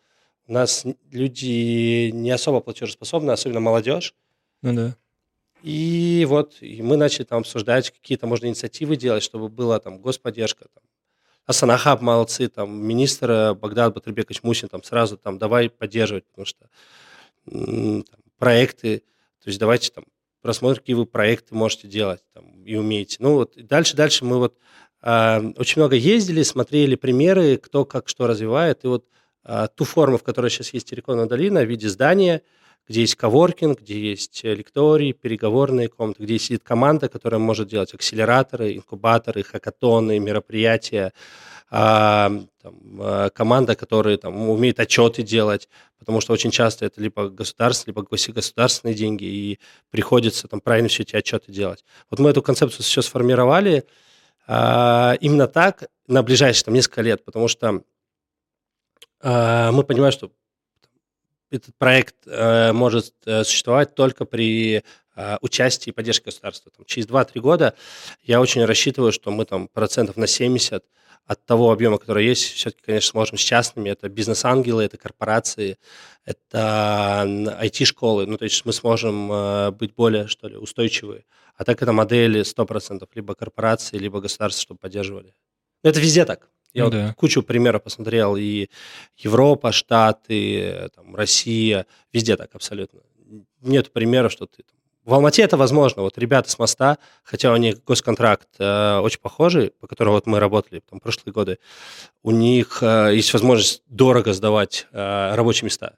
у нас люди не особо платежеспособны, особенно молодежь. Ну да. И вот и мы начали там обсуждать, какие-то можно инициативы делать, чтобы была там господдержка. Там. Асанахаб молодцы, там, министр Богдан Батырбекович Мусин там сразу там давай поддерживать, потому что там, проекты, то есть давайте там просмотрим, какие вы проекты можете делать там, и умеете. Ну вот дальше, дальше мы вот э, очень много ездили, смотрели примеры, кто как что развивает, и вот э, ту форму, в которой сейчас есть Терриконная долина в виде здания – где есть коворкинг, где есть лектории, переговорные комнаты, где сидит команда, которая может делать акселераторы, инкубаторы, хакатоны, мероприятия, а, там, а, команда, которая там, умеет отчеты делать, потому что очень часто это либо государственные, либо государственные деньги, и приходится там правильно все эти отчеты делать. Вот мы эту концепцию сейчас сформировали а, именно так на ближайшие там, несколько лет, потому что мы понимаем, что этот проект э, может э, существовать только при э, участии и поддержке государства. Там, через 2-3 года я очень рассчитываю, что мы там процентов на 70 от того объема, который есть, все-таки, конечно, сможем с частными. Это бизнес-ангелы, это корпорации, это IT-школы. Ну, то есть мы сможем э, быть более, что ли, устойчивы. А так это модели 100%, либо корпорации, либо государства, чтобы поддерживали. Это везде так. Я ну, вот да. кучу примеров посмотрел, и Европа, Штаты, там, Россия, везде так абсолютно. Нет примера, что ты... В Алмате это возможно. Вот ребята с MOST а, хотя у них госконтракт э, очень похожий, по которому вот мы работали там, прошлые годы, у них э, есть возможность дорого сдавать э, рабочие места.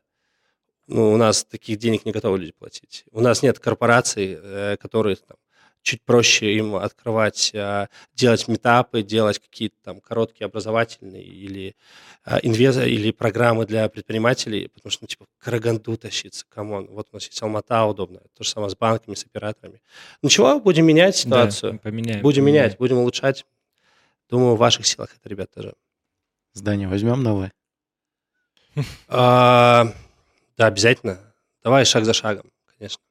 Ну, у нас таких денег не готовы люди платить. У нас нет корпораций, э, которые там, чуть проще им открывать, а, делать митапы, делать какие-то там короткие образовательные или а, инвест или программы для предпринимателей, потому что, ну, типа, Караганду тащиться, come on. Вот у нас есть Алмата удобно, то же самое с банками, с операторами. Ну чего, будем менять ситуацию. Да, поменяем. Будем поменяем. менять, будем улучшать. Думаю, в ваших силах это, ребят, тоже. Здание возьмем новое? А, да, обязательно. Давай шаг за шагом, конечно.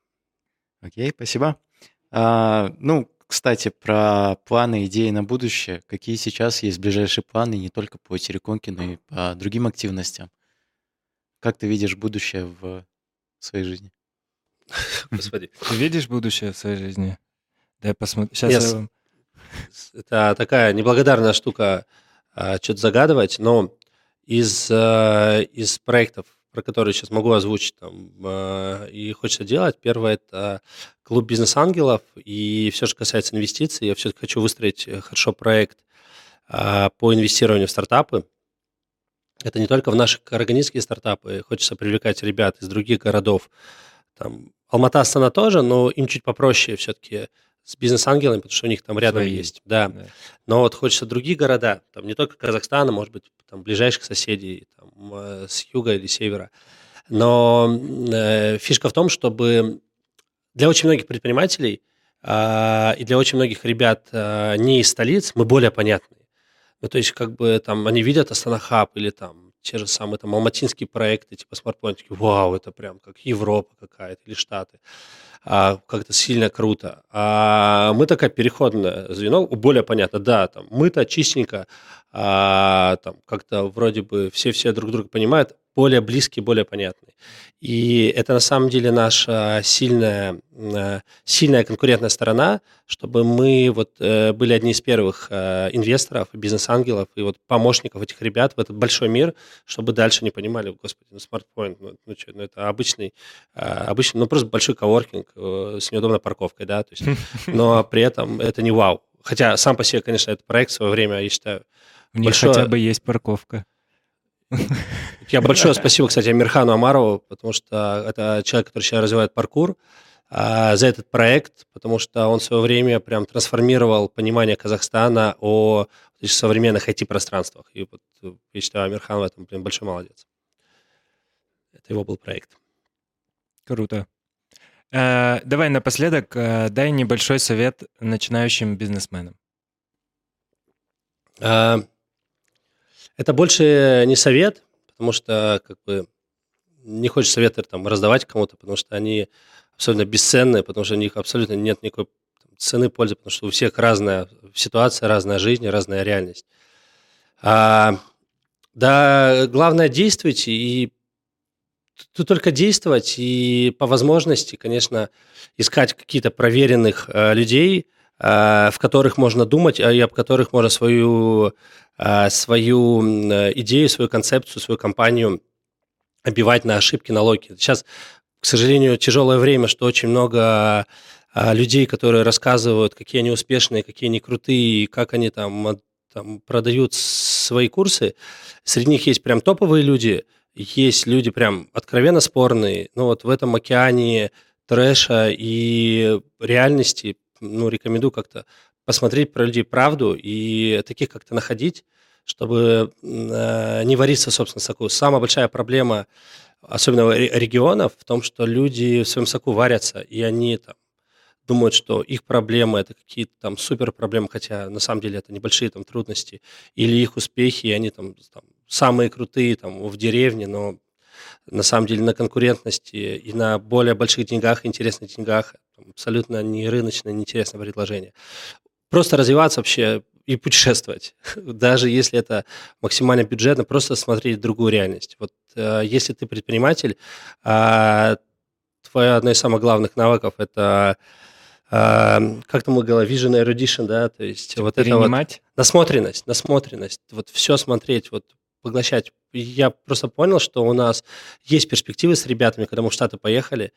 Окей, спасибо. А, ну, кстати, про планы, идеи на будущее. Какие сейчас есть ближайшие планы не только по Тереконке, но и по другим активностям? Как ты видишь будущее в своей жизни? Господи. Ты видишь будущее в своей жизни? Да я посмотрю. Сейчас yes. я... Это такая неблагодарная штука а, что-то загадывать, но из, а, из проектов, про которые сейчас могу озвучить, там, э, и хочется делать. Первое – это клуб бизнес-ангелов, и все, что касается инвестиций, я все-таки хочу выстроить э, хорошо проект э, по инвестированию в стартапы. Это не только в наши караганинские стартапы, хочется привлекать ребят из других городов. Там, Алмата, Астана тоже, но им чуть попроще все-таки с бизнес-ангелами, потому что у них там рядом Свои. есть. Да. да. Но вот хочется другие города, там не только Казахстана, может быть, там ближайших соседей, там, Э, с юга или севера. Но э, фишка в том, чтобы для очень многих предпринимателей э, и для очень многих ребят э, не из столиц мы более понятны. Ну, то есть, как бы там они видят Астана Хаб или там те же самые там алматинские проекты, типа смартфон, такие, вау, это прям как Европа какая-то или Штаты. А, как-то сильно круто. А мы такая переходное звено, более понятно, да, там мы-то чистенько, а, там как-то вроде бы все-все друг друга понимают, более близкий, более понятный. И это на самом деле наша сильная, э, сильная конкурентная сторона, чтобы мы вот э, были одни из первых э, инвесторов, бизнес-ангелов и вот помощников этих ребят в этот большой мир, чтобы дальше не понимали, господи, ну смартфон, ну, ну что, ну это обычный, обычный, ну просто большой коворкинг с неудобной парковкой, да, то есть, но при этом это не вау. Хотя сам по себе, конечно, этот проект в свое время, я считаю, у них большое... хотя бы есть парковка. Я большое спасибо, кстати, Амирхану Амарову, потому что это человек, который сейчас развивает паркур, а, за этот проект, потому что он в свое время прям трансформировал понимание Казахстана о современных IT-пространствах. И вот я считаю, Амирхан в этом прям большой молодец. Это его был проект. Круто. Э, давай напоследок э, дай небольшой совет начинающим бизнесменам. Это больше не совет, потому что как бы не хочешь советы там раздавать кому-то, потому что они абсолютно бесценные, потому что у них абсолютно нет никакой цены пользы, потому что у всех разная ситуация, разная жизнь, разная реальность. А, да, главное действовать и тут только действовать и по возможности, конечно, искать какие-то проверенных э, людей, в которых можно думать, и об которых можно свою, э, свою идею, свою концепцию, свою компанию обивать на ошибки, на локи. Сейчас, к сожалению, тяжелое время, что очень много людей, которые рассказывают, какие они успешные, какие они крутые, как они там, там продают свои курсы. Среди них есть прям топовые люди, есть люди прям откровенно спорные. Но вот в этом океане трэша и реальности, ну, рекомендую как-то посмотреть про людей правду и таких как-то находить, чтобы э, не вариться, собственно, в соку. Самая большая проблема, особенно регионов, в том, что люди в своем соку варятся, и они там думают, что их проблемы это какие-то там супер проблемы, хотя на самом деле это небольшие там трудности, или их успехи, и они там, там самые крутые там в деревне, но на самом деле на конкурентности и на более больших деньгах, интересных деньгах, абсолютно не рыночное, неинтересное предложение. Просто развиваться вообще и путешествовать, даже если это максимально бюджетно, просто смотреть другую реальность. Вот э, если ты предприниматель, э, твоя одна из самых главных навыков это э, как там мы говорили, vision erudition, да, то есть вот это вот насмотренность, насмотренность, вот все смотреть, вот поглощать. Я просто понял, что у нас есть перспективы с ребятами, когда мы в Штаты поехали,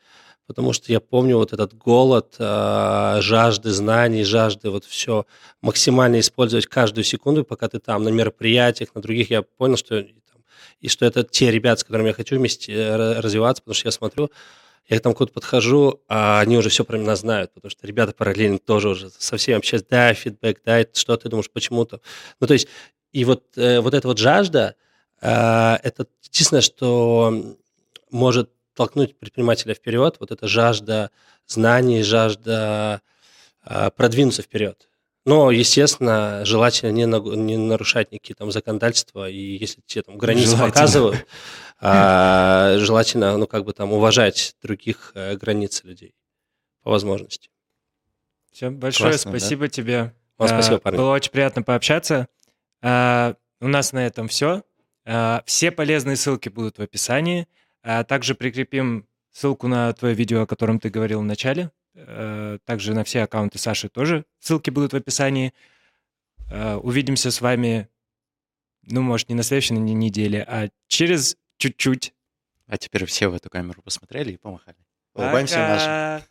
потому что я помню вот этот голод, э, жажды знаний, жажды вот все максимально использовать каждую секунду, пока ты там на мероприятиях, на других. Я понял, что и что это те ребята, с которыми я хочу вместе э, развиваться, потому что я смотрю, я там куда-то подхожу, а они уже все про меня знают, потому что ребята параллельно тоже уже со всеми общаются, да, фидбэк, да, что ты думаешь, почему-то. Ну, то есть и вот, э, вот эта вот жажда, э, это единственное, что может толкнуть предпринимателя вперед, вот эта жажда знаний, жажда э, продвинуться вперед. Но, естественно, желательно не, на, не нарушать никакие там законодательства, и если тебе там границы желательно. показывают, а, желательно, ну, как бы там уважать других а, границ людей по возможности. Все, большое Классно, спасибо да? тебе. Вам спасибо, парни. Было очень приятно пообщаться. А, у нас на этом все. А, все полезные ссылки будут в описании. А также прикрепим ссылку на твое видео, о котором ты говорил в начале. А, также на все аккаунты Саши тоже ссылки будут в описании. А, увидимся с вами, ну, может, не на следующей неделе, а через чуть-чуть. А теперь все в эту камеру посмотрели и помахали. Улыбаемся нашим.